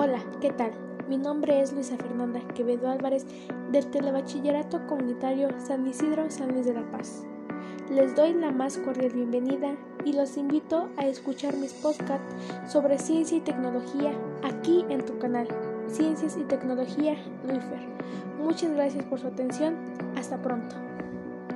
Hola, ¿qué tal? Mi nombre es Luisa Fernanda Quevedo Álvarez del Telebachillerato Comunitario San Isidro San Luis de la Paz. Les doy la más cordial bienvenida y los invito a escuchar mis podcasts sobre ciencia y tecnología aquí en tu canal, Ciencias y Tecnología Luifer. Muchas gracias por su atención. Hasta pronto.